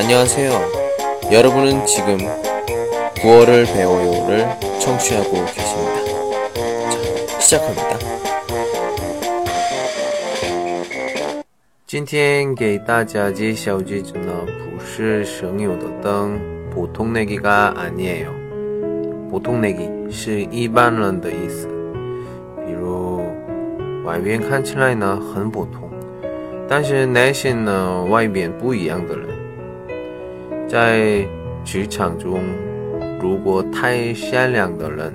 안녕하세요. 여러분은 지금 구어를 배워요를 청취하고 계십니다. 자, 시작합니다. 今天给大家介绍这种呢，不是省油的灯，普通내기가아니에요。普通내기是一般人的意思，比如外边看起来呢很普通，但是内心呢外边不一样的人。 在职场中，如果太善良的人，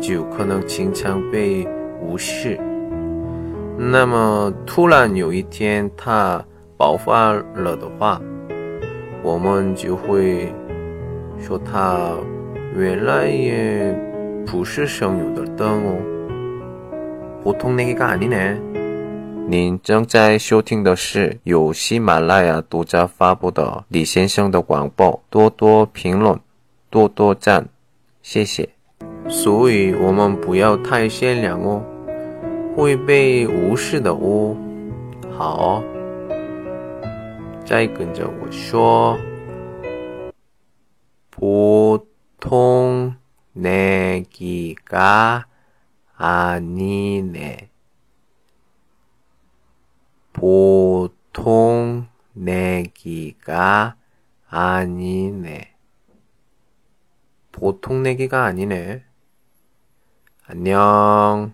就可能经常被无视。那么突然有一天他爆发了的话，我们就会说他原来也不是省油的灯哦。普通那个아니네 您正在收听的是由喜马拉雅独家发布的李先生的广播，多多评论，多多赞，谢谢。所以我们不要太善良哦，会被无视的哦。好，再跟着我说，普通내기가아니네 보통 내기가 아니네. 보통 내기가 아니네. 안녕.